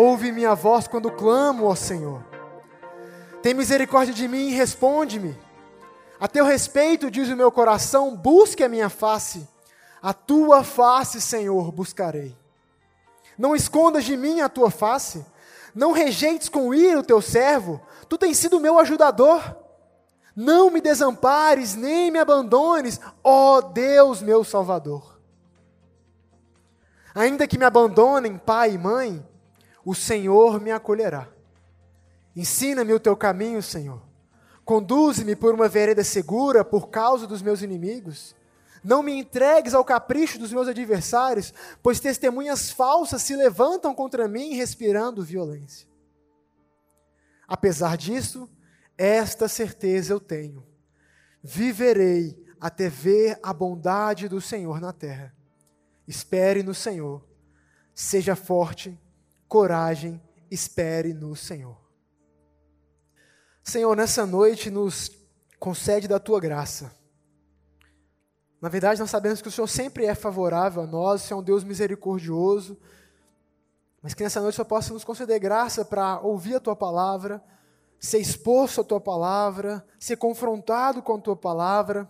Ouve minha voz quando clamo, ó Senhor. Tem misericórdia de mim e responde-me. A teu respeito, diz o meu coração, busque a minha face. A tua face, Senhor, buscarei. Não escondas de mim a tua face. Não rejeites com ira o teu servo. Tu tens sido meu ajudador. Não me desampares, nem me abandones, ó Deus, meu Salvador. Ainda que me abandonem pai e mãe, o Senhor me acolherá. Ensina-me o teu caminho, Senhor. Conduze-me por uma vereda segura por causa dos meus inimigos. Não me entregues ao capricho dos meus adversários, pois testemunhas falsas se levantam contra mim, respirando violência. Apesar disso, esta certeza eu tenho: viverei até ver a bondade do Senhor na terra. Espere no Senhor, seja forte, coragem, espere no Senhor. Senhor, nessa noite nos concede da tua graça. Na verdade, nós sabemos que o Senhor sempre é favorável a nós, o Senhor é um Deus misericordioso, mas que nessa noite o Senhor possa nos conceder graça para ouvir a tua palavra, ser exposto à tua palavra, ser confrontado com a tua palavra,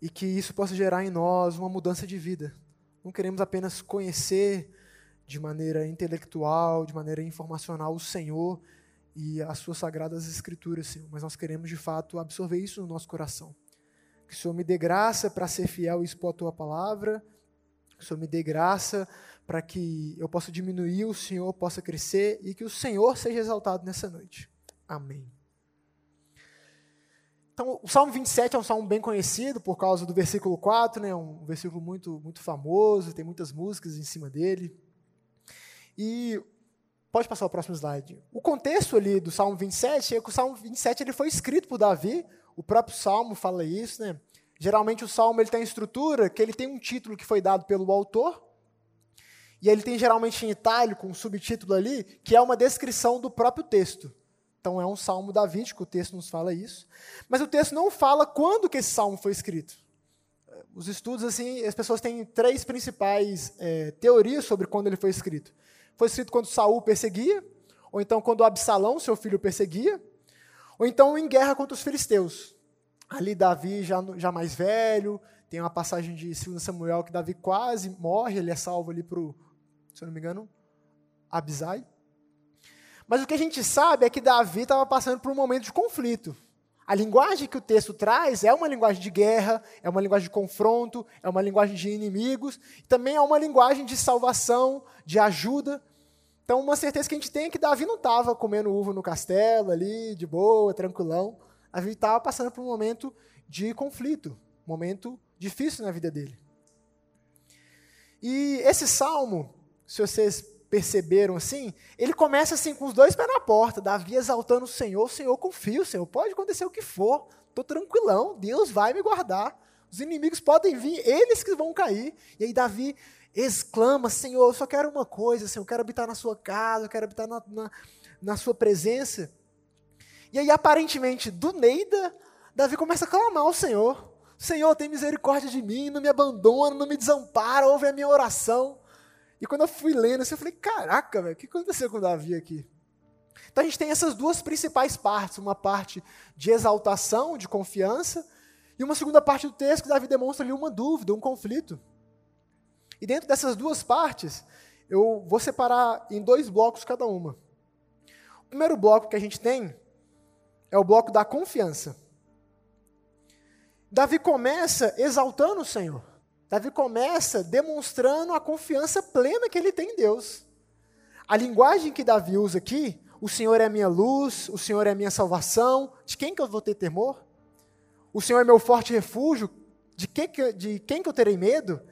e que isso possa gerar em nós uma mudança de vida. Não queremos apenas conhecer de maneira intelectual, de maneira informacional o Senhor e as suas sagradas escrituras, Senhor, mas nós queremos de fato absorver isso no nosso coração. Que o Senhor me dê graça para ser fiel e expor a tua palavra, que o Senhor me dê graça para que eu possa diminuir, o Senhor possa crescer e que o Senhor seja exaltado nessa noite. Amém. Então, o Salmo 27 é um salmo bem conhecido por causa do versículo 4, né, um versículo muito, muito famoso, tem muitas músicas em cima dele. E pode passar o próximo slide. O contexto ali do Salmo 27 é que o Salmo 27 ele foi escrito por Davi, o próprio Salmo fala isso, né? Geralmente o Salmo ele tem estrutura que ele tem um título que foi dado pelo autor, e ele tem geralmente em itálico um subtítulo ali, que é uma descrição do próprio texto. Então é um salmo davídico, o texto nos fala isso. Mas o texto não fala quando que esse salmo foi escrito. Os estudos, assim, as pessoas têm três principais é, teorias sobre quando ele foi escrito. Foi escrito quando Saul perseguia, ou então quando Absalão, seu filho, perseguia, ou então em guerra contra os filisteus. Ali Davi já, já mais velho, tem uma passagem de 2 Samuel que Davi quase morre, ele é salvo ali para o, se eu não me engano, Abisai. Mas o que a gente sabe é que Davi estava passando por um momento de conflito. A linguagem que o texto traz é uma linguagem de guerra, é uma linguagem de confronto, é uma linguagem de inimigos, também é uma linguagem de salvação, de ajuda. Então, uma certeza que a gente tem é que Davi não estava comendo uva no castelo ali, de boa, tranquilão. Davi estava passando por um momento de conflito, momento difícil na vida dele. E esse salmo, se vocês perceberam assim, ele começa assim com os dois pés na porta, Davi exaltando o Senhor, o Senhor confia, o Senhor pode acontecer o que for, estou tranquilão, Deus vai me guardar, os inimigos podem vir, eles que vão cair, e aí Davi exclama, Senhor, eu só quero uma coisa, Senhor, eu quero habitar na sua casa, eu quero habitar na, na, na sua presença, e aí aparentemente, do Neida, Davi começa a clamar ao Senhor, Senhor, tem misericórdia de mim, não me abandona, não me desampara, ouve a minha oração, e quando eu fui lendo, assim, eu falei, caraca, velho, o que aconteceu com Davi aqui? Então a gente tem essas duas principais partes, uma parte de exaltação, de confiança, e uma segunda parte do texto que Davi demonstra ali uma dúvida, um conflito. E dentro dessas duas partes, eu vou separar em dois blocos cada uma. O primeiro bloco que a gente tem é o bloco da confiança. Davi começa exaltando o Senhor. Davi começa demonstrando a confiança plena que ele tem em Deus. A linguagem que Davi usa aqui, o Senhor é a minha luz, o Senhor é a minha salvação, de quem que eu vou ter temor? O Senhor é meu forte refúgio, de quem que, de quem que eu terei medo?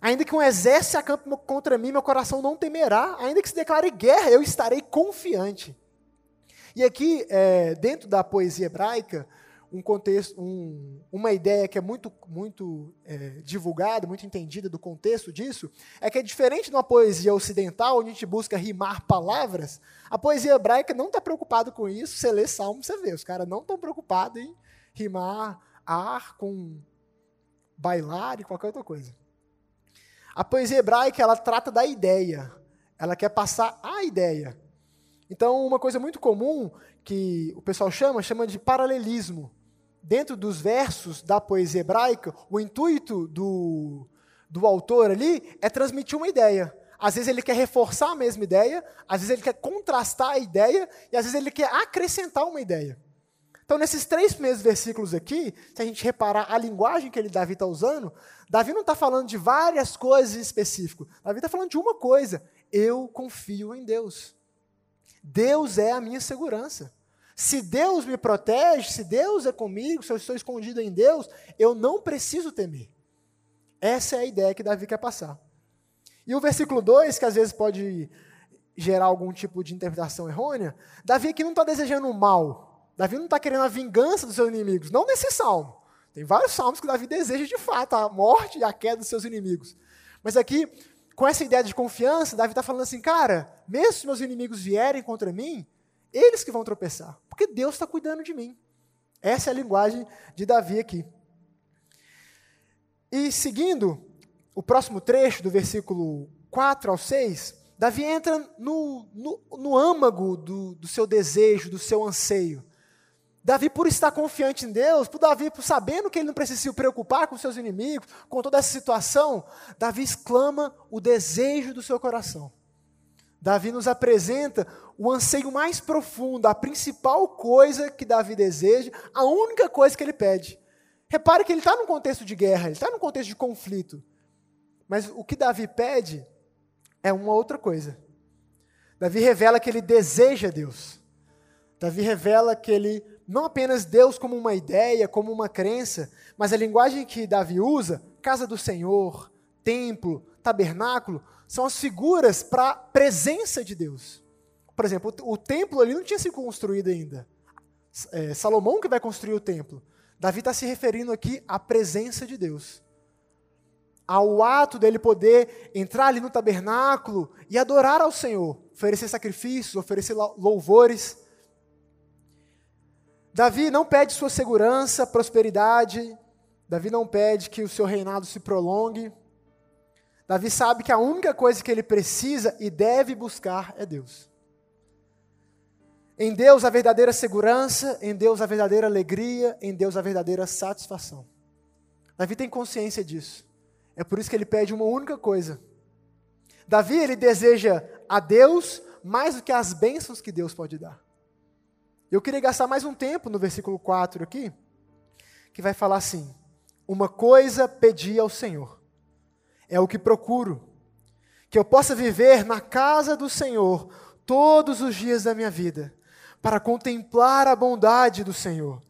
Ainda que um exército se acampe contra mim, meu coração não temerá. Ainda que se declare guerra, eu estarei confiante. E aqui, é, dentro da poesia hebraica, um contexto, um, uma ideia que é muito, muito é, divulgada, muito entendida do contexto disso, é que é diferente de uma poesia ocidental, onde a gente busca rimar palavras, a poesia hebraica não está preocupada com isso. Você lê Salmo, você vê, os caras não estão preocupados em rimar ar com bailar e qualquer outra coisa. A poesia hebraica ela trata da ideia, Ela quer passar a ideia. Então, uma coisa muito comum que o pessoal chama, chama de paralelismo. Dentro dos versos da poesia hebraica, o intuito do, do autor ali é transmitir uma ideia. Às vezes ele quer reforçar a mesma ideia, às vezes ele quer contrastar a ideia, e às vezes ele quer acrescentar uma ideia. Então, nesses três primeiros versículos aqui, se a gente reparar a linguagem que ele, Davi está usando, Davi não está falando de várias coisas específicas. Davi está falando de uma coisa: eu confio em Deus. Deus é a minha segurança. Se Deus me protege, se Deus é comigo, se eu estou escondido em Deus, eu não preciso temer. Essa é a ideia que Davi quer passar. E o versículo 2, que às vezes pode gerar algum tipo de interpretação errônea, Davi aqui não está desejando o mal. Davi não está querendo a vingança dos seus inimigos. Não nesse salmo. Tem vários salmos que Davi deseja de fato a morte e a queda dos seus inimigos. Mas aqui, com essa ideia de confiança, Davi está falando assim, cara, mesmo se meus inimigos vierem contra mim, eles que vão tropeçar, porque Deus está cuidando de mim. Essa é a linguagem de Davi aqui. E seguindo o próximo trecho, do versículo 4 ao 6, Davi entra no, no, no âmago do, do seu desejo, do seu anseio. Davi, por estar confiante em Deus, por Davi, por sabendo que ele não precisa se preocupar com seus inimigos, com toda essa situação, Davi exclama o desejo do seu coração. Davi nos apresenta o anseio mais profundo, a principal coisa que Davi deseja, a única coisa que ele pede. Repare que ele está num contexto de guerra, ele está num contexto de conflito. Mas o que Davi pede é uma outra coisa. Davi revela que ele deseja Deus. Davi revela que ele não apenas Deus como uma ideia, como uma crença, mas a linguagem que Davi usa, casa do Senhor, templo, tabernáculo, são as figuras para a presença de Deus. Por exemplo, o, templo ali não tinha sido construído ainda. É, Salomão que vai construir o templo. Davi está se referindo aqui à presença de Deus. Ao ato dele poder entrar ali no tabernáculo e adorar ao Senhor, oferecer sacrifícios, oferecer louvores. Davi não pede sua segurança, prosperidade. Davi não pede que o seu reinado se prolongue. Davi sabe que a única coisa que ele precisa e deve buscar é Deus. Em Deus a verdadeira segurança, em Deus a verdadeira alegria, em Deus a verdadeira satisfação. Davi tem consciência disso. É por isso que ele pede uma única coisa. Davi ele deseja a Deus mais do que as bênçãos que Deus pode dar. Eu queria gastar mais um tempo no versículo 4 aqui, que vai falar assim: Uma coisa pedi ao Senhor, é o que procuro, que eu possa viver na casa do Senhor todos os dias da minha vida, para contemplar a bondade do Senhor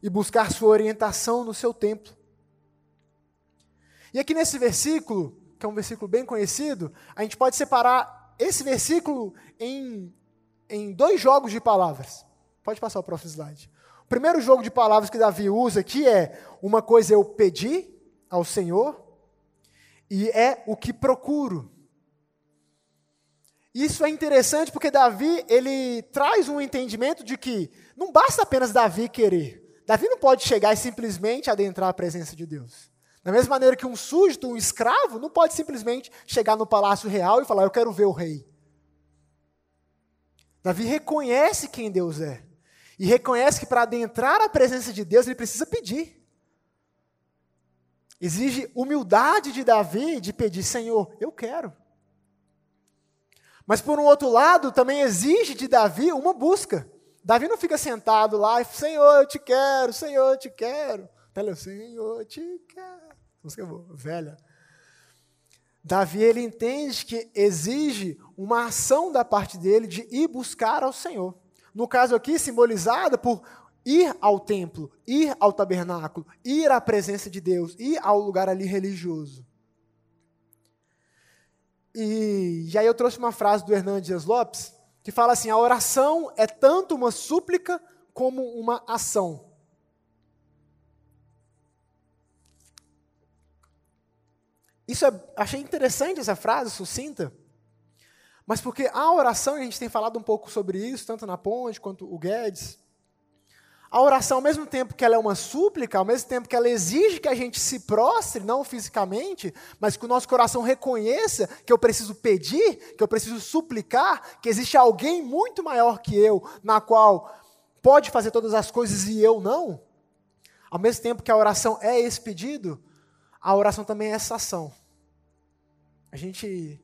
e buscar sua orientação no seu templo. E aqui nesse versículo, que é um versículo bem conhecido, a gente pode separar esse versículo em, em dois jogos de palavras. Pode passar o próximo slide. O primeiro jogo de palavras que Davi usa aqui é: uma coisa eu pedi ao Senhor, e é o que procuro. Isso é interessante porque Davi, ele traz um entendimento de que não basta apenas Davi querer. Davi não pode chegar e simplesmente adentrar a presença de Deus. Da mesma maneira que um súdito, um escravo, não pode simplesmente chegar no palácio real e falar: Eu quero ver o rei. Davi reconhece quem Deus é. E reconhece que para adentrar a presença de Deus ele precisa pedir. Exige humildade de Davi de pedir, Senhor, eu quero. Mas por um outro lado, também exige de Davi uma busca. Davi não fica sentado lá e Senhor, eu te quero, Senhor, eu te quero. Ela, Senhor, eu te quero. Música boa, velha. Davi ele entende que exige uma ação da parte dele de ir buscar ao Senhor. No caso aqui, simbolizada por ir ao templo, ir ao tabernáculo, ir à presença de Deus, ir ao lugar ali religioso. E, e aí eu trouxe uma frase do Hernandes Lopes, que fala assim: a oração é tanto uma súplica como uma ação. Isso é, achei interessante essa frase, sucinta, mas porque a oração, e a gente tem falado um pouco sobre isso, tanto na Ponte quanto o Guedes, a oração, ao mesmo tempo que ela é uma súplica, ao mesmo tempo que ela exige que a gente se prostre, não fisicamente, mas que o nosso coração reconheça que eu preciso pedir, que eu preciso suplicar, que existe alguém muito maior que eu, na qual pode fazer todas as coisas e eu não. Ao mesmo tempo que a oração é esse pedido, a oração também é essa ação. A gente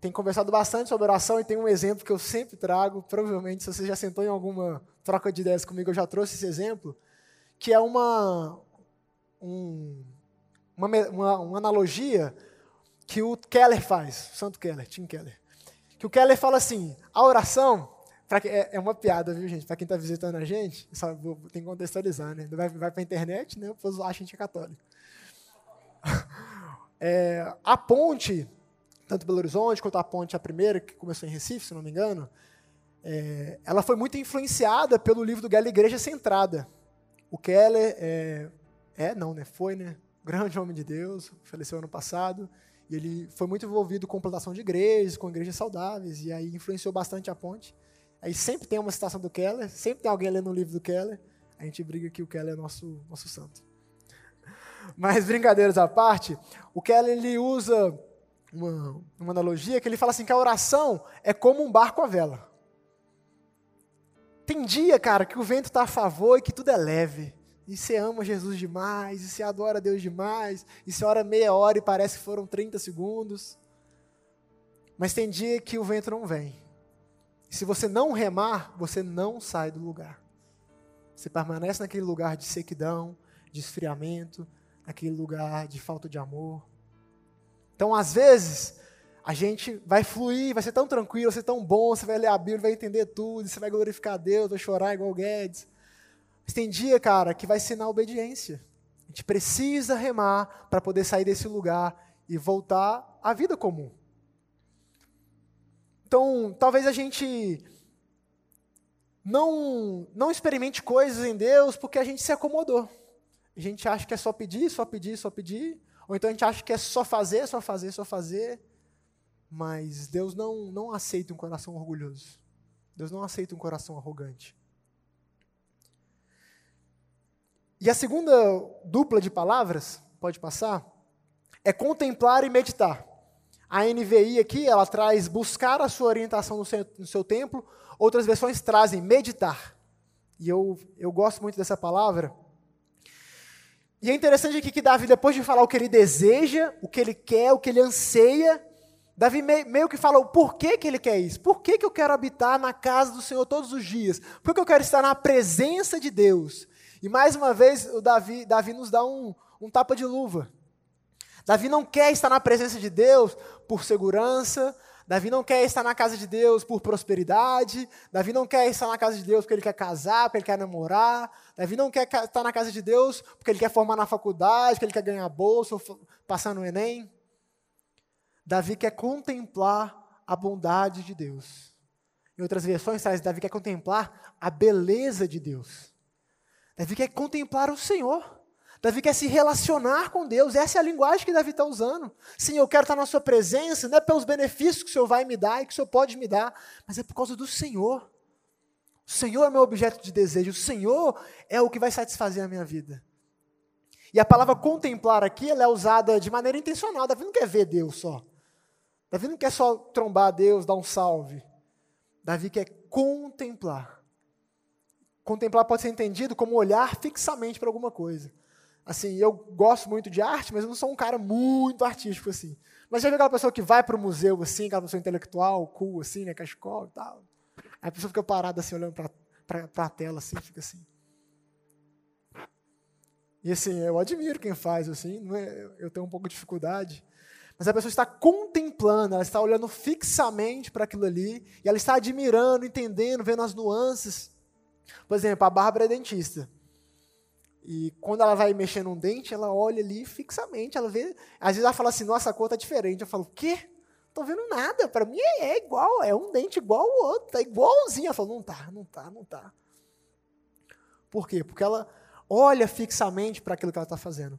tem conversado bastante sobre oração e tem um exemplo que eu sempre trago, provavelmente se você já sentou em alguma troca de ideias comigo, eu já trouxe esse exemplo, que é uma, um, uma, uma, uma analogia que o Keller faz, o Santo Keller, Tim Keller. Que o Keller fala assim, a oração, pra, é, é uma piada, viu gente, para quem está visitando a gente, só, vou, tem que contextualizar, né? Vai, vai para a internet, né? Depois acha a gente é católico. É, a ponte tanto Belo Horizonte quanto a ponte, a primeira, que começou em Recife, se não me engano, é, ela foi muito influenciada pelo livro do Keller Igreja Centrada. O Keller é, é, não, né? Foi, né? Grande homem de Deus, faleceu ano passado. E ele foi muito envolvido com plantação de igrejas, com igrejas saudáveis, e aí influenciou bastante a ponte. Aí sempre tem uma citação do Keller, sempre tem alguém lendo um livro do Keller. A gente briga que o Keller é nosso, nosso santo. Mas brincadeiras à parte, o Keller ele usa uma, uma analogia que ele fala assim que a oração é como um barco à vela. Tem dia, cara, que o vento está a favor e que tudo é leve. E você ama Jesus demais, e você adora Deus demais, e você ora meia hora e parece que foram 30 segundos. Mas tem dia que o vento não vem. E se você não remar, você não sai do lugar. Você permanece naquele lugar de sequidão, de esfriamento, naquele lugar de falta de amor. Então, às vezes, a gente vai fluir, vai ser tão tranquilo, vai ser tão bom, você vai ler a Bíblia, vai entender tudo, você vai glorificar a Deus, vai chorar igual Guedes. Mas tem dia, cara, que vai ser na obediência. A gente precisa remar para poder sair desse lugar e voltar à vida comum. Então, talvez a gente não, não experimente coisas em Deus porque a gente se acomodou. A gente acha que é só pedir, só pedir, só pedir. Ou então a gente acha que é só fazer, só fazer, só fazer. Mas Deus não, não aceita um coração orgulhoso. Deus não aceita um coração arrogante. E a segunda dupla de palavras, pode passar, é contemplar e meditar. A NVI aqui, ela traz buscar a sua orientação no seu, no seu templo, outras versões trazem meditar. E eu, eu gosto muito dessa palavra, e é interessante aqui que Davi, depois de falar o que ele deseja, o que ele quer, o que ele anseia, Davi meio que fala o porquê que ele quer isso. Por que, que eu quero habitar na casa do Senhor todos os dias? Por que eu quero estar na presença de Deus? E mais uma vez, o Davi, Davi nos dá um, um tapa de luva. Davi não quer estar na presença de Deus por segurança, Davi não quer estar na casa de Deus por prosperidade. Davi não quer estar na casa de Deus porque ele quer casar, porque ele quer namorar. Davi não quer estar na casa de Deus porque ele quer formar na faculdade, porque ele quer ganhar bolsa ou passar no Enem. Davi quer contemplar a bondade de Deus. Em outras versões, traz Davi quer contemplar a beleza de Deus. Davi quer contemplar o Senhor. Davi quer se relacionar com Deus, essa é a linguagem que Davi está usando. Sim, eu quero estar na Sua presença, não é pelos benefícios que o Senhor vai me dar e que o Senhor pode me dar, mas é por causa do Senhor. O Senhor é meu objeto de desejo, o Senhor é o que vai satisfazer a minha vida. E a palavra contemplar aqui ela é usada de maneira intencional. Davi não quer ver Deus só. Davi não quer só trombar Deus, dar um salve. Davi quer contemplar. Contemplar pode ser entendido como olhar fixamente para alguma coisa. Assim, eu gosto muito de arte, mas eu não sou um cara muito artístico, assim. Mas já viu aquela pessoa que vai para o museu, assim, aquela pessoa intelectual, cool, assim, né, cachecol e tal. Aí a pessoa fica parada, assim, olhando para a tela, assim, fica assim. E assim, eu admiro quem faz, assim, é, eu tenho um pouco de dificuldade. Mas a pessoa está contemplando, ela está olhando fixamente para aquilo ali, e ela está admirando, entendendo, vendo as nuances. Por exemplo, a Bárbara é dentista. E quando ela vai mexer num dente, ela olha ali fixamente, ela vê. Às vezes ela fala assim, nossa, a cor tá diferente. Eu falo, o quê? Tô vendo nada. Para mim é, é, igual, é um dente igual ao outro, tá igualzinho. Ela fala, não tá, não tá, não tá. Por quê? Porque ela olha fixamente para aquilo que ela está fazendo.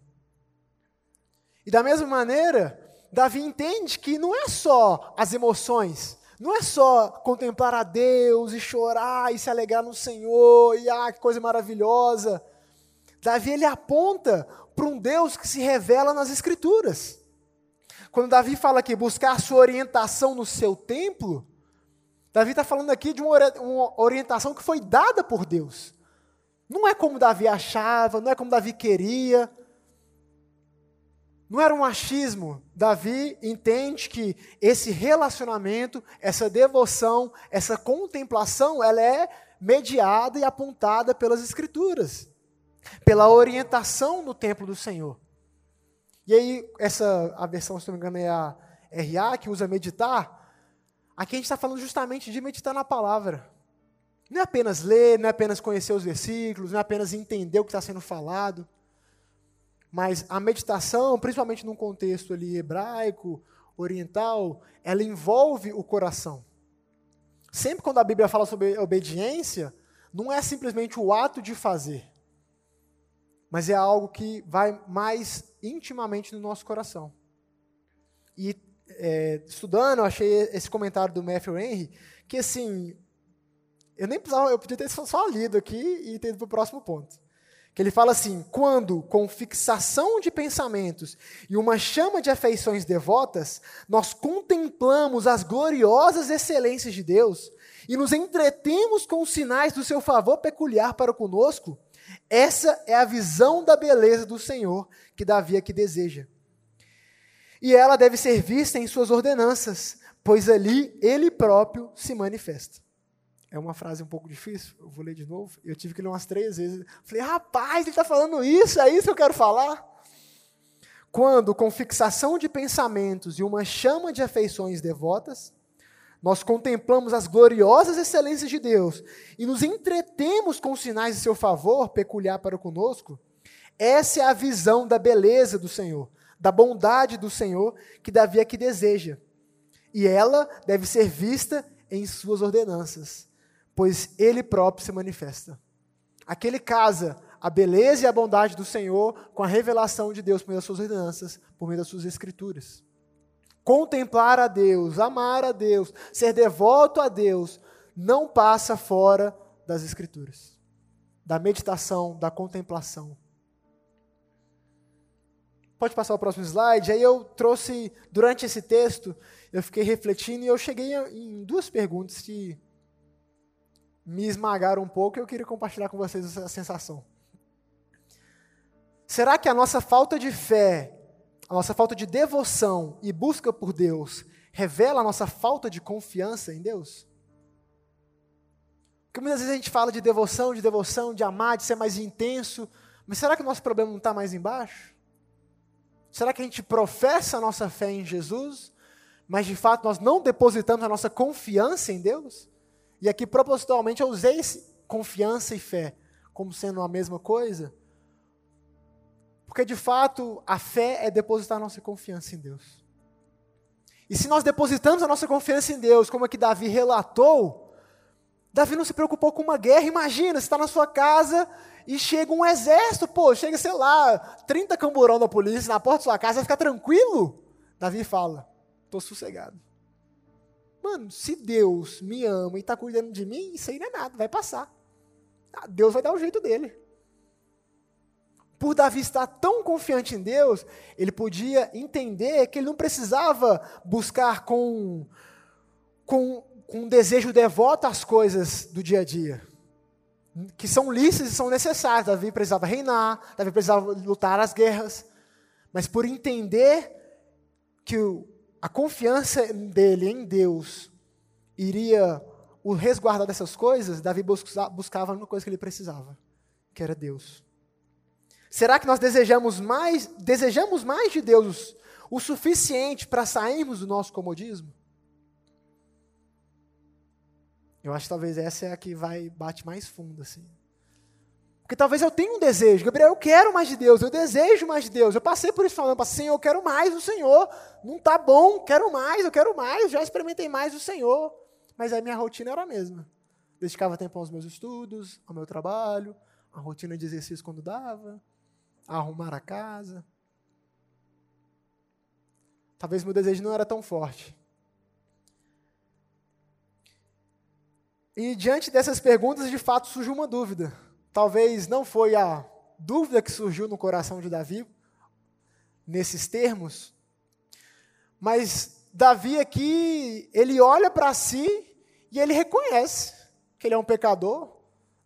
E da mesma maneira, Davi entende que não é só as emoções, não é só contemplar a Deus e chorar e se alegrar no Senhor e ah, que coisa maravilhosa. Davi ele aponta para um Deus que se revela nas Escrituras. Quando Davi fala que buscar sua orientação no seu templo, Davi está falando aqui de uma orientação que foi dada por Deus. Não é como Davi achava, não é como Davi queria. Não era um achismo. Davi entende que esse relacionamento, essa devoção, essa contemplação, ela é mediada e apontada pelas Escrituras, pela orientação no templo do Senhor. E aí, essa, a versão, se não me engano, é a RA, que usa meditar. Aqui a gente está falando justamente de meditar na palavra. Não é apenas ler, não é apenas conhecer os versículos, não é apenas entender o que está sendo falado. Mas a meditação, principalmente num contexto ali hebraico, oriental, ela envolve o coração. Sempre quando a Bíblia fala sobre obediência, não é simplesmente o ato de fazer, mas é algo que vai mais intimamente no nosso coração. E é, estudando, eu achei esse comentário do Matthew Henry, que assim, eu nem precisava, eu podia ter só lido aqui e ter ido para o próximo ponto. Que ele fala assim: quando, com fixação de pensamentos e uma chama de afeições devotas, nós contemplamos as gloriosas excelências de Deus e nos entretemos com os sinais do seu favor peculiar para conosco, essa é a visão da beleza do Senhor que Davi aqui deseja. E ela deve ser vista em suas ordenanças, pois ali ele próprio se manifesta. É uma frase um pouco difícil, eu vou ler de novo. Eu tive que ler umas três vezes. Falei, rapaz, ele está falando isso, é isso que eu quero falar? Quando, com fixação de pensamentos e uma chama de afeições devotas, nós contemplamos as gloriosas excelências de Deus e nos entretemos com os sinais de seu favor peculiar para conosco, essa é a visão da beleza do Senhor, da bondade do Senhor que Davi aqui deseja. E ela deve ser vista em suas ordenanças pois ele próprio se manifesta. Aquele casa a beleza e a bondade do Senhor com a revelação de Deus por meio das suas ordenanças, por meio das suas escrituras. Contemplar a Deus, amar a Deus, ser devoto a Deus, não passa fora das escrituras, da meditação, da contemplação. Pode passar o próximo slide. Aí eu trouxe, durante esse texto, eu fiquei refletindo e eu cheguei em duas perguntas que me esmagaram um pouco e eu queria compartilhar com vocês essa sensação. Será que a nossa falta de fé, a nossa falta de devoção e busca por Deus revela a nossa falta de confiança em Deus? Porque muitas vezes a gente fala de devoção, de devoção, de amar, de ser mais intenso, mas será que o nosso problema não está mais embaixo? Será que a gente professa a nossa fé em Jesus, mas de fato nós não depositamos a nossa confiança em Deus? E aqui, propositalmente, eu usei confiança e fé como sendo a mesma coisa, porque de fato a fé é depositar nossa confiança em Deus. E se nós depositamos a nossa confiança em Deus, como aqui Davi relatou, Davi não se preocupou com uma guerra. Imagina, você está na sua casa e chega um exército, pô, chega, sei lá, 30 camburão da polícia na porta da sua casa, vai ficar tranquilo? Davi fala, estou sossegado. Mano, se Deus me ama e está cuidando de mim, isso aí não é nada, vai passar. Ah, Deus vai dar o jeito dele. Por Davi estar tão confiante em Deus, ele podia entender que ele não precisava buscar com, com, com um desejo devoto as coisas do dia a dia, que são lícitas e são necessárias. Davi precisava reinar, Davi precisava lutar as guerras, mas por entender que a confiança dele em Deus iria o resguardar dessas coisas, Davi buscava uma coisa que ele precisava, que era Deus. Será que nós desejamos mais, desejamos mais de Deus o suficiente para sairmos do nosso comodismo? Eu acho que talvez essa é a que vai bate mais fundo assim. Porque talvez eu tenha um desejo, Gabriel, eu quero mais de Deus, eu desejo mais de Deus. Eu passei por isso falando, Senhor, eu quero mais do Senhor. Não está bom, quero mais, eu quero mais, já experimentei mais do Senhor. Mas a minha rotina era a mesma. Dedicava tempo aos meus estudos, ao meu trabalho, a rotina de exercício quando dava, arrumar a casa. Talvez meu desejo não era tão forte. E diante dessas perguntas, de fato, surgiu uma dúvida. Talvez não foi a dúvida que surgiu no coração de Davi, nesses termos, mas Davi aqui, ele olha para si e ele reconhece que ele é um pecador.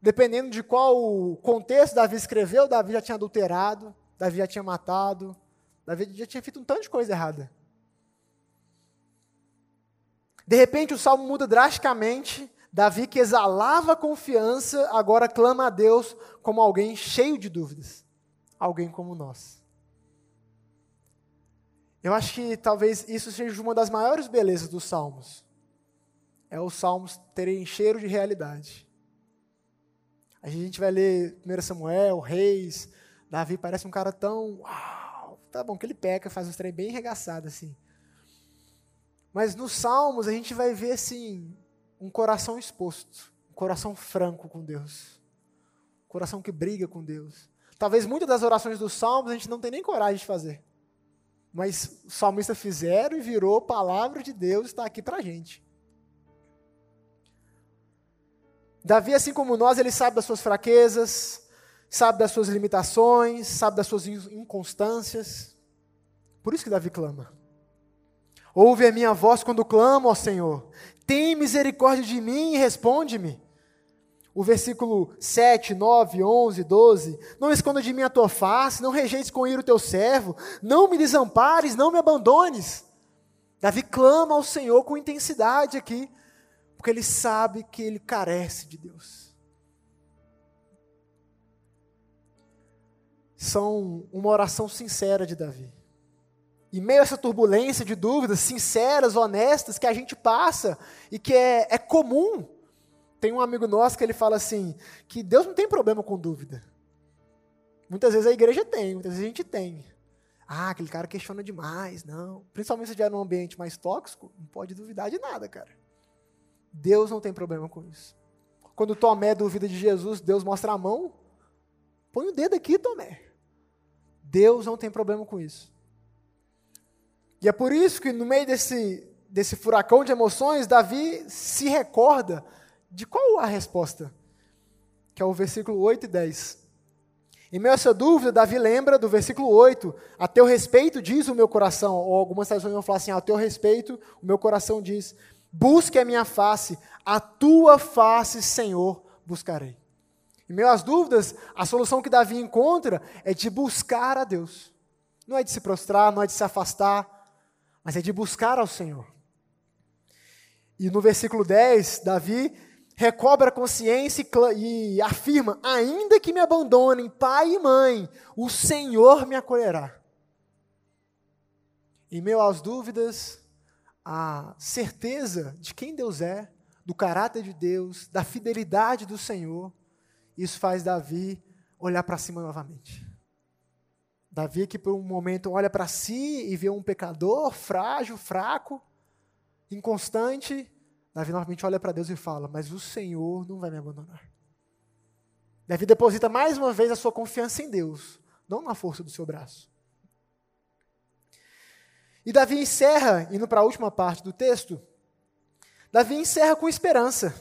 Dependendo de qual contexto Davi escreveu, Davi já tinha adulterado, Davi já tinha matado, Davi já tinha feito um tanto de coisa errada. De repente o salmo muda drasticamente. Davi, que exalava confiança, agora clama a Deus como alguém cheio de dúvidas. Alguém como nós. Eu acho que talvez isso seja uma das maiores belezas dos salmos. É os salmos terem cheiro de realidade. A gente vai ler 1 Samuel, Reis, Davi parece um cara tão. Uau, tá bom, que ele peca, faz uns trem bem regaçado assim. Mas nos Salmos a gente vai ver assim um coração exposto, um coração franco com Deus, um coração que briga com Deus. Talvez muitas das orações dos Salmos a gente não tem nem coragem de fazer, mas os salmistas fizeram e virou palavra de Deus está aqui para a gente. Davi, assim como nós, ele sabe das suas fraquezas, sabe das suas limitações, sabe das suas inconstâncias. Por isso que Davi clama. Ouve a minha voz quando clamo, ó Senhor. Tem misericórdia de mim e responde-me. O versículo 7, 9, 11, 12. Não esconda de mim a tua face, não rejeites com ira o teu servo, não me desampares, não me abandones. Davi clama ao Senhor com intensidade aqui, porque ele sabe que ele carece de Deus. São uma oração sincera de Davi. E meio a essa turbulência de dúvidas sinceras, honestas, que a gente passa e que é, é comum. Tem um amigo nosso que ele fala assim, que Deus não tem problema com dúvida. Muitas vezes a igreja tem, muitas vezes a gente tem. Ah, aquele cara questiona demais, não. Principalmente se estiver num ambiente mais tóxico, não pode duvidar de nada, cara. Deus não tem problema com isso. Quando Tomé duvida de Jesus, Deus mostra a mão. Põe o dedo aqui, Tomé. Deus não tem problema com isso. E é por isso que no meio desse, desse furacão de emoções, Davi se recorda de qual a resposta, que é o versículo 8 e 10. Em meio a essa dúvida, Davi lembra do versículo 8: A teu respeito diz o meu coração, ou algumas traduções vão falar assim: A teu respeito, o meu coração diz: Busque a minha face, a tua face, Senhor, buscarei. Em meio às dúvidas, a solução que Davi encontra é de buscar a Deus. Não é de se prostrar, não é de se afastar, mas é de buscar ao Senhor. E no versículo 10, Davi recobra a consciência e, afirma: Ainda que me abandonem pai e mãe, o Senhor me acolherá. Em meio às dúvidas, a certeza de quem Deus é, do caráter de Deus, da fidelidade do Senhor, isso faz Davi olhar para cima novamente. Davi que por um momento olha para si e vê um pecador frágil, fraco, inconstante. Davi novamente olha para Deus e fala: Mas o Senhor não vai me abandonar. Davi deposita mais uma vez a sua confiança em Deus, não na força do seu braço. E Davi encerra, indo para a última parte do texto, Davi encerra com esperança.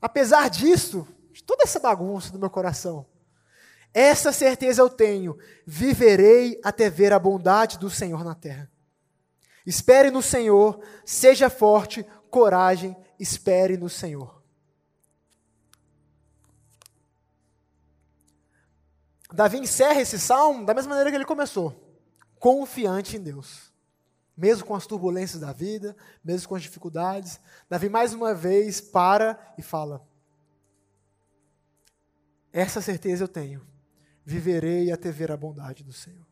Apesar disso, de toda essa bagunça do meu coração, essa certeza eu tenho: viverei até ver a bondade do Senhor na terra. Espere no Senhor, seja forte, coragem, espere no Senhor. Davi encerra esse salmo da mesma maneira que ele começou, confiante em Deus. Mesmo com as turbulências da vida, mesmo com as dificuldades, Davi mais uma vez para e fala: Essa certeza eu tenho viverei até ver a bondade do Senhor.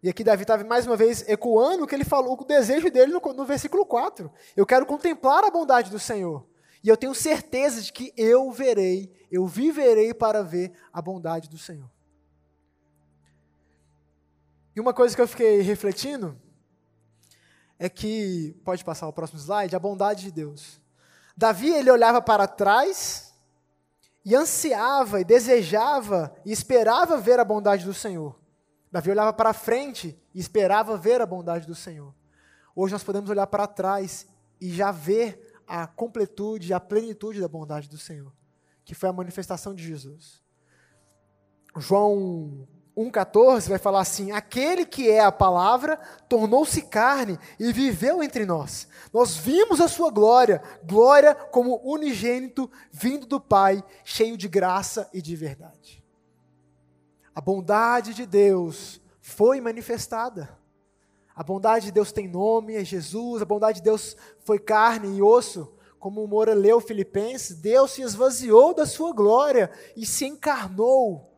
E aqui Davi estava mais uma vez ecoando o que ele falou, o desejo dele no, no versículo 4. Eu quero contemplar a bondade do Senhor. E eu tenho certeza de que eu verei, eu viverei para ver a bondade do Senhor. E uma coisa que eu fiquei refletindo é que, pode passar o próximo slide, a bondade de Deus. Davi, ele olhava para trás e ansiava e desejava e esperava ver a bondade do Senhor. Davi olhava para frente e esperava ver a bondade do Senhor. Hoje nós podemos olhar para trás e já ver a completude, a plenitude da bondade do Senhor, que foi a manifestação de Jesus. João 1,14 vai falar assim: Aquele que é a palavra tornou-se carne e viveu entre nós. Nós vimos a sua glória, glória como unigênito vindo do Pai, cheio de graça e de verdade. A bondade de Deus foi manifestada. A bondade de Deus tem nome, é Jesus. A bondade de Deus foi carne e osso. Como o Moura leu Filipenses, Deus se esvaziou da sua glória e se encarnou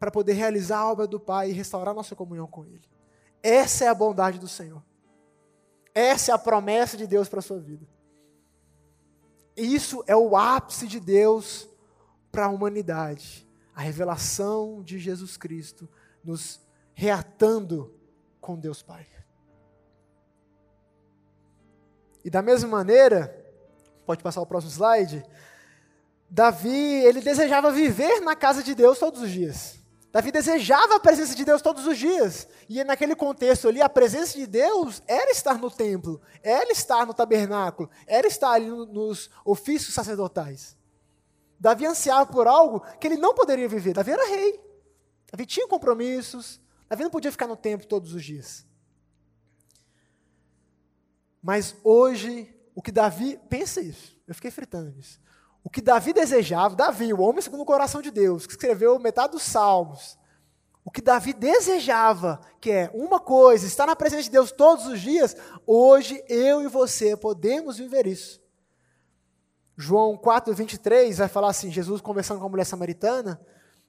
para poder realizar a obra do Pai e restaurar nossa comunhão com Ele. Essa é a bondade do Senhor. Essa é a promessa de Deus para a sua vida. Isso é o ápice de Deus para a humanidade. A revelação de Jesus Cristo nos reatando com Deus Pai. E da mesma maneira, pode passar o próximo slide, Davi, ele desejava viver na casa de Deus todos os dias. Davi desejava a presença de Deus todos os dias. E naquele contexto ali, a presença de Deus era estar no templo, era estar no tabernáculo, era estar ali nos ofícios sacerdotais. Davi ansiava por algo que ele não poderia viver. Davi era rei. Davi tinha compromissos. Davi não podia ficar no templo todos os dias. Mas hoje, o que Davi. Pensa isso. Eu fiquei fritando nisso. O que Davi desejava, Davi, o homem segundo o coração de Deus, que escreveu metade dos salmos, o que Davi desejava, que é uma coisa, estar na presença de Deus todos os dias, hoje eu e você podemos viver isso. João 4, 23 vai falar assim: Jesus conversando com a mulher samaritana,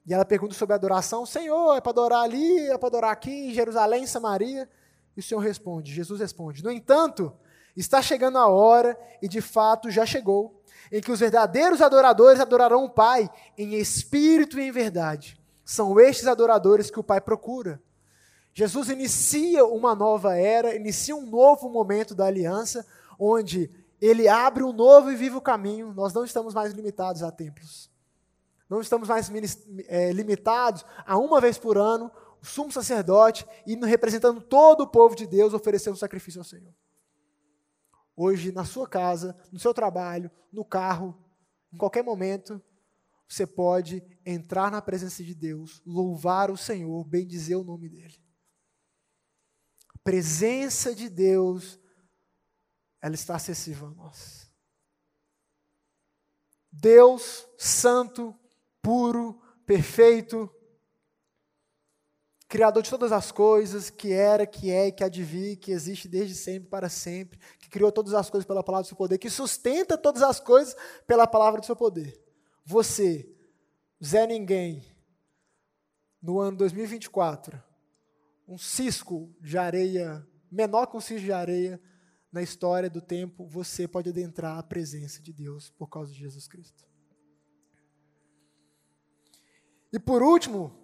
e ela pergunta sobre a adoração: Senhor, é para adorar ali, é para adorar aqui, em Jerusalém, em Samaria? E o Senhor responde: Jesus responde: No entanto, está chegando a hora, e de fato já chegou em que os verdadeiros adoradores adorarão o Pai em espírito e em verdade. São estes adoradores que o Pai procura. Jesus inicia uma nova era, inicia um novo momento da aliança, onde ele abre um novo e vivo caminho. Nós não estamos mais limitados a templos. Não estamos mais é, limitados a uma vez por ano, o sumo sacerdote, indo representando todo o povo de Deus, oferecer um sacrifício ao Senhor hoje na sua casa, no seu trabalho, no carro, em qualquer momento, você pode entrar na presença de Deus, louvar o Senhor, bendizer o nome dele. A presença de Deus, ela está acessível a nós. Deus santo, puro, perfeito, Criador de todas as coisas, que era, que é e que há de vir, que existe desde sempre para sempre, que criou todas as coisas pela palavra do seu poder, que sustenta todas as coisas pela palavra do seu poder. Você, Zé Ninguém, no ano 2024, um cisco de areia, menor que um cisco de areia, na história do tempo, você pode adentrar a presença de Deus por causa de Jesus Cristo. E por último,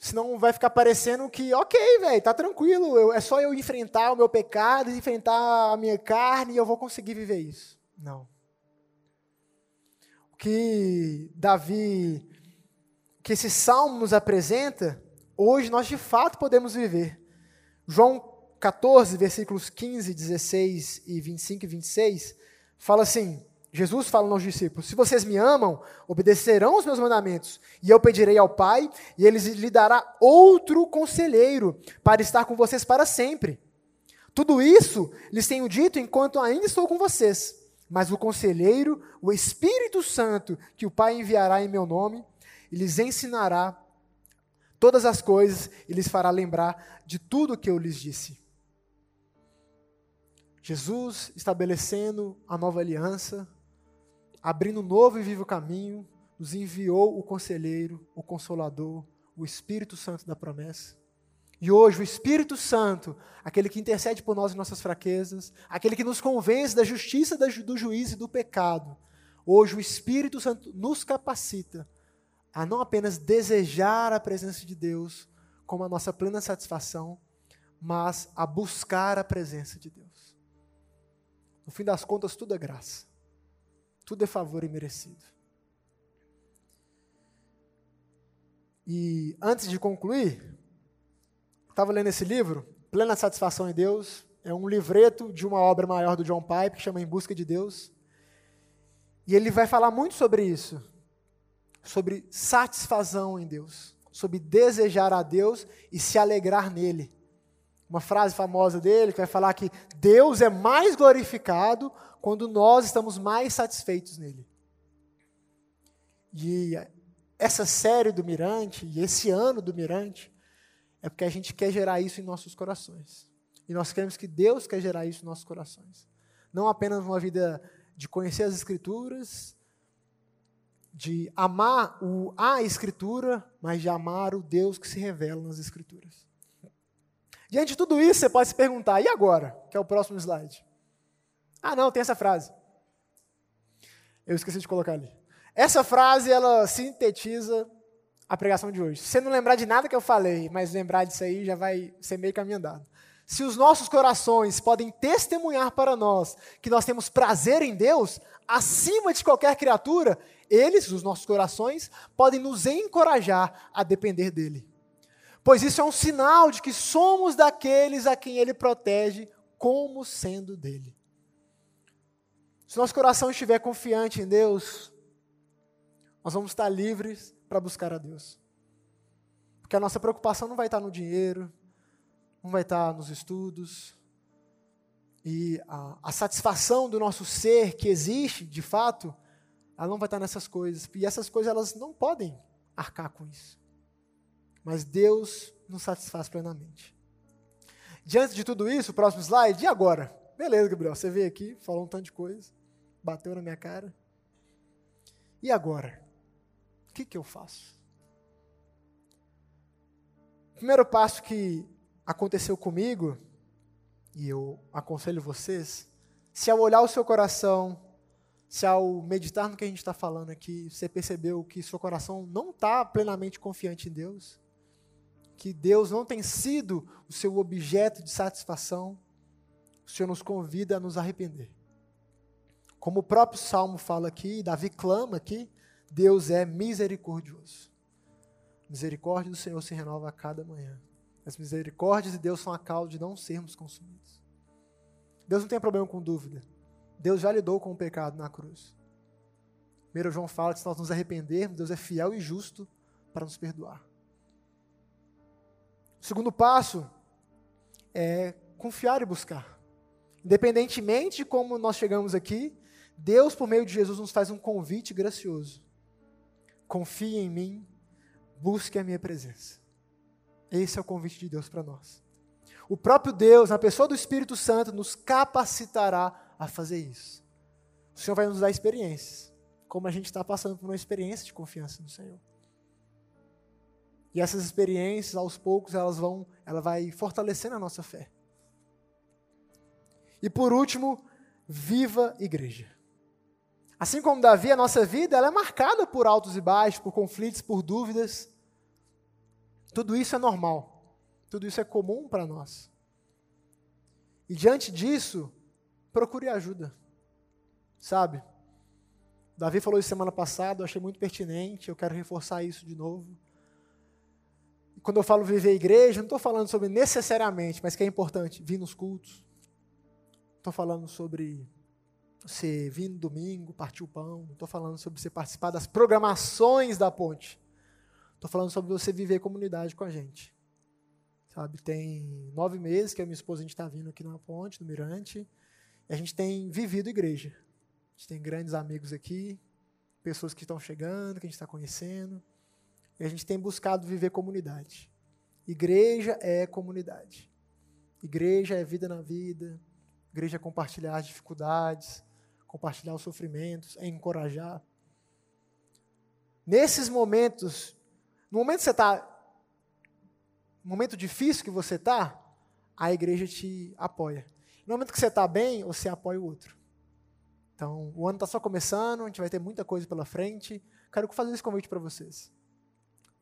Senão vai ficar parecendo que, ok, velho, tá tranquilo, eu, é só eu enfrentar o meu pecado, enfrentar a minha carne e eu vou conseguir viver isso. Não. O que Davi, que esse salmo nos apresenta, hoje nós de fato podemos viver. João 14, versículos 15, 16 e 25 e 26, fala assim: Jesus fala aos discípulos: Se vocês me amam, obedecerão os meus mandamentos, e eu pedirei ao Pai, e ele lhe dará outro conselheiro para estar com vocês para sempre. Tudo isso lhes tenho dito enquanto ainda estou com vocês. Mas o conselheiro, o Espírito Santo, que o Pai enviará em meu nome, lhes ensinará todas as coisas e lhes fará lembrar de tudo o que eu lhes disse. Jesus estabelecendo a nova aliança, abrindo um novo e vivo caminho, nos enviou o conselheiro, o consolador, o Espírito Santo da promessa. E hoje o Espírito Santo, aquele que intercede por nós em nossas fraquezas, aquele que nos convence da justiça, do juízo e do pecado, hoje o Espírito Santo nos capacita a não apenas desejar a presença de Deus como a nossa plena satisfação, mas a buscar a presença de Deus. No fim das contas, tudo é graça. Tudo é favor imerecido. E antes de concluir, estava lendo esse livro, Plena Satisfação em Deus, É um livreto de uma obra maior do John Pipe que chama Em Busca de Deus. E ele vai falar muito sobre isso, sobre satisfação em Deus, sobre desejar a Deus e se alegrar nele. Uma frase famosa dele que vai falar que Deus é mais glorificado quando nós estamos mais satisfeitos nele. E essa série do Mirante, e esse ano do Mirante, é porque a gente quer gerar isso em nossos corações. E nós queremos que Deus quer gerar isso em nossos corações. Não apenas uma vida de conhecer as Escrituras, de amar o, a Escritura, mas de amar o Deus que se revela nas Escrituras. Diante de tudo isso, você pode se perguntar, e agora? Que é o próximo slide. Ah, não, tem essa frase. Eu esqueci de colocar ali. Essa frase, ela sintetiza a pregação de hoje. Se você não lembrar de nada que eu falei, mas lembrar disso aí, já vai ser meio caminho andado. Se os nossos corações podem testemunhar para nós que nós temos prazer em Deus, acima de qualquer criatura, eles, os nossos corações, podem nos encorajar a depender dele. Pois isso é um sinal de que somos daqueles a quem ele protege como sendo dele. Se nosso coração estiver confiante em Deus, nós vamos estar livres para buscar a Deus. Porque a nossa preocupação não vai estar no dinheiro, não vai estar nos estudos. E a, a satisfação do nosso ser que existe, de fato, ela não vai estar nessas coisas. E essas coisas elas não podem arcar com isso. Mas Deus nos satisfaz plenamente. Diante de tudo isso, próximo slide, e agora? Beleza, Gabriel, você veio aqui, falou um tanto de coisa, bateu na minha cara. E agora? O que, que eu faço? O primeiro passo que aconteceu comigo, e eu aconselho vocês, se ao olhar o seu coração, se ao meditar no que a gente está falando aqui, você percebeu que seu coração não está plenamente confiante em Deus, que Deus não tem sido o seu objeto de satisfação, o Senhor nos convida a nos arrepender. Como o próprio Salmo fala aqui, Davi clama aqui, Deus é misericordioso. Misericórdia do Senhor se renova a cada manhã. As misericórdias de Deus são a causa de não sermos consumidos. Deus não tem problema com dúvida. Deus já lidou com o pecado na cruz. Primeiro João fala que se nós nos arrependermos, Deus é fiel e justo para nos perdoar. O segundo passo é confiar e buscar. Independentemente de como nós chegamos aqui, Deus, por meio de Jesus, nos faz um convite gracioso confie em mim, busque a minha presença. Esse é o convite de Deus para nós. O próprio Deus, na pessoa do Espírito Santo, nos capacitará a fazer isso. O Senhor vai nos dar experiências, como a gente está passando por uma experiência de confiança no Senhor. E essas experiências, aos poucos, elas vão, ela vai fortalecendo a nossa fé. E por último, viva igreja. Assim como Davi, a nossa vida ela é marcada por altos e baixos, por conflitos, por dúvidas. Tudo isso é normal. Tudo isso é comum para nós. E diante disso, procure ajuda. Sabe? Davi falou isso semana passada, eu achei muito pertinente, eu quero reforçar isso de novo. Quando eu falo viver igreja, não estou falando sobre necessariamente, mas que é importante, vir nos cultos. Estou falando sobre você vir no domingo, partir o pão. Estou falando sobre você participar das programações da ponte. Estou falando sobre você viver comunidade com a gente. Sabe, tem nove meses que a minha esposa a gente está vindo aqui na ponte, no Mirante, e a gente tem vivido igreja. A gente tem grandes amigos aqui, pessoas que estão chegando, que a gente está conhecendo, e a gente tem buscado viver comunidade. Igreja é comunidade. Igreja é vida na vida. Igreja é compartilhar as dificuldades, compartilhar os sofrimentos, é encorajar. Nesses momentos, no momento que você está, momento difícil que você está, a igreja te apoia. No momento que você está bem, você apoia o outro. Então, o ano está só começando, a gente vai ter muita coisa pela frente. Quero fazer esse convite para vocês.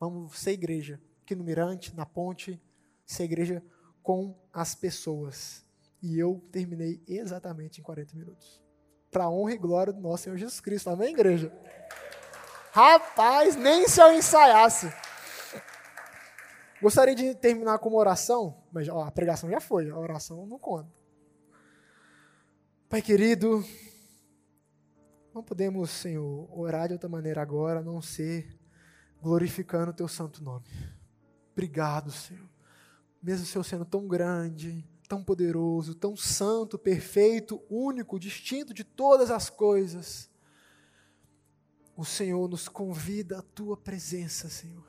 Vamos ser igreja aqui no Mirante, na ponte, ser igreja com as pessoas. E eu terminei exatamente em 40 minutos para a honra e glória do nosso Senhor Jesus Cristo. Amém, igreja? Rapaz, nem se eu ensaiasse. Gostaria de terminar com uma oração, mas ó, a pregação já foi, a oração não conta. Pai querido, não podemos, Senhor, orar de outra maneira agora, a não ser glorificando o teu santo nome. Obrigado, Senhor. Mesmo o Senhor sendo tão grande, tão poderoso, tão santo, perfeito, único, distinto de todas as coisas, o Senhor nos convida à tua presença, Senhor.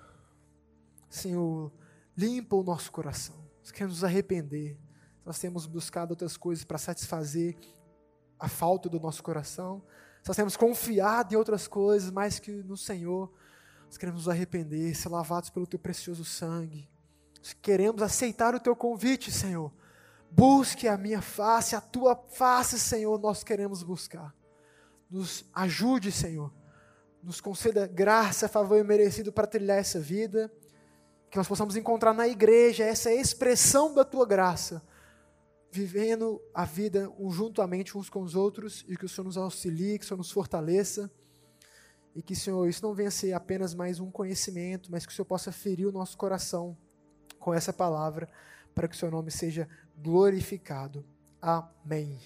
Senhor, limpa o nosso coração. Nós queremos nos arrepender. Nós temos buscado outras coisas para satisfazer a falta do nosso coração. Nós temos confiado em outras coisas mais que no Senhor. Nós queremos nos arrepender, ser lavados pelo teu precioso sangue. Nós queremos aceitar o teu convite, Senhor. Busque a minha face, a tua face, Senhor, nós queremos buscar. Nos ajude, Senhor, nos conceda graça, favor e merecido para trilhar essa vida, que nós possamos encontrar na igreja essa expressão da tua graça, vivendo a vida juntamente uns com os outros, e que o Senhor nos auxilie, que o Senhor nos fortaleça, e que, Senhor, isso não venha ser apenas mais um conhecimento, mas que o Senhor possa ferir o nosso coração com essa palavra, para que o Seu nome seja glorificado. Amém.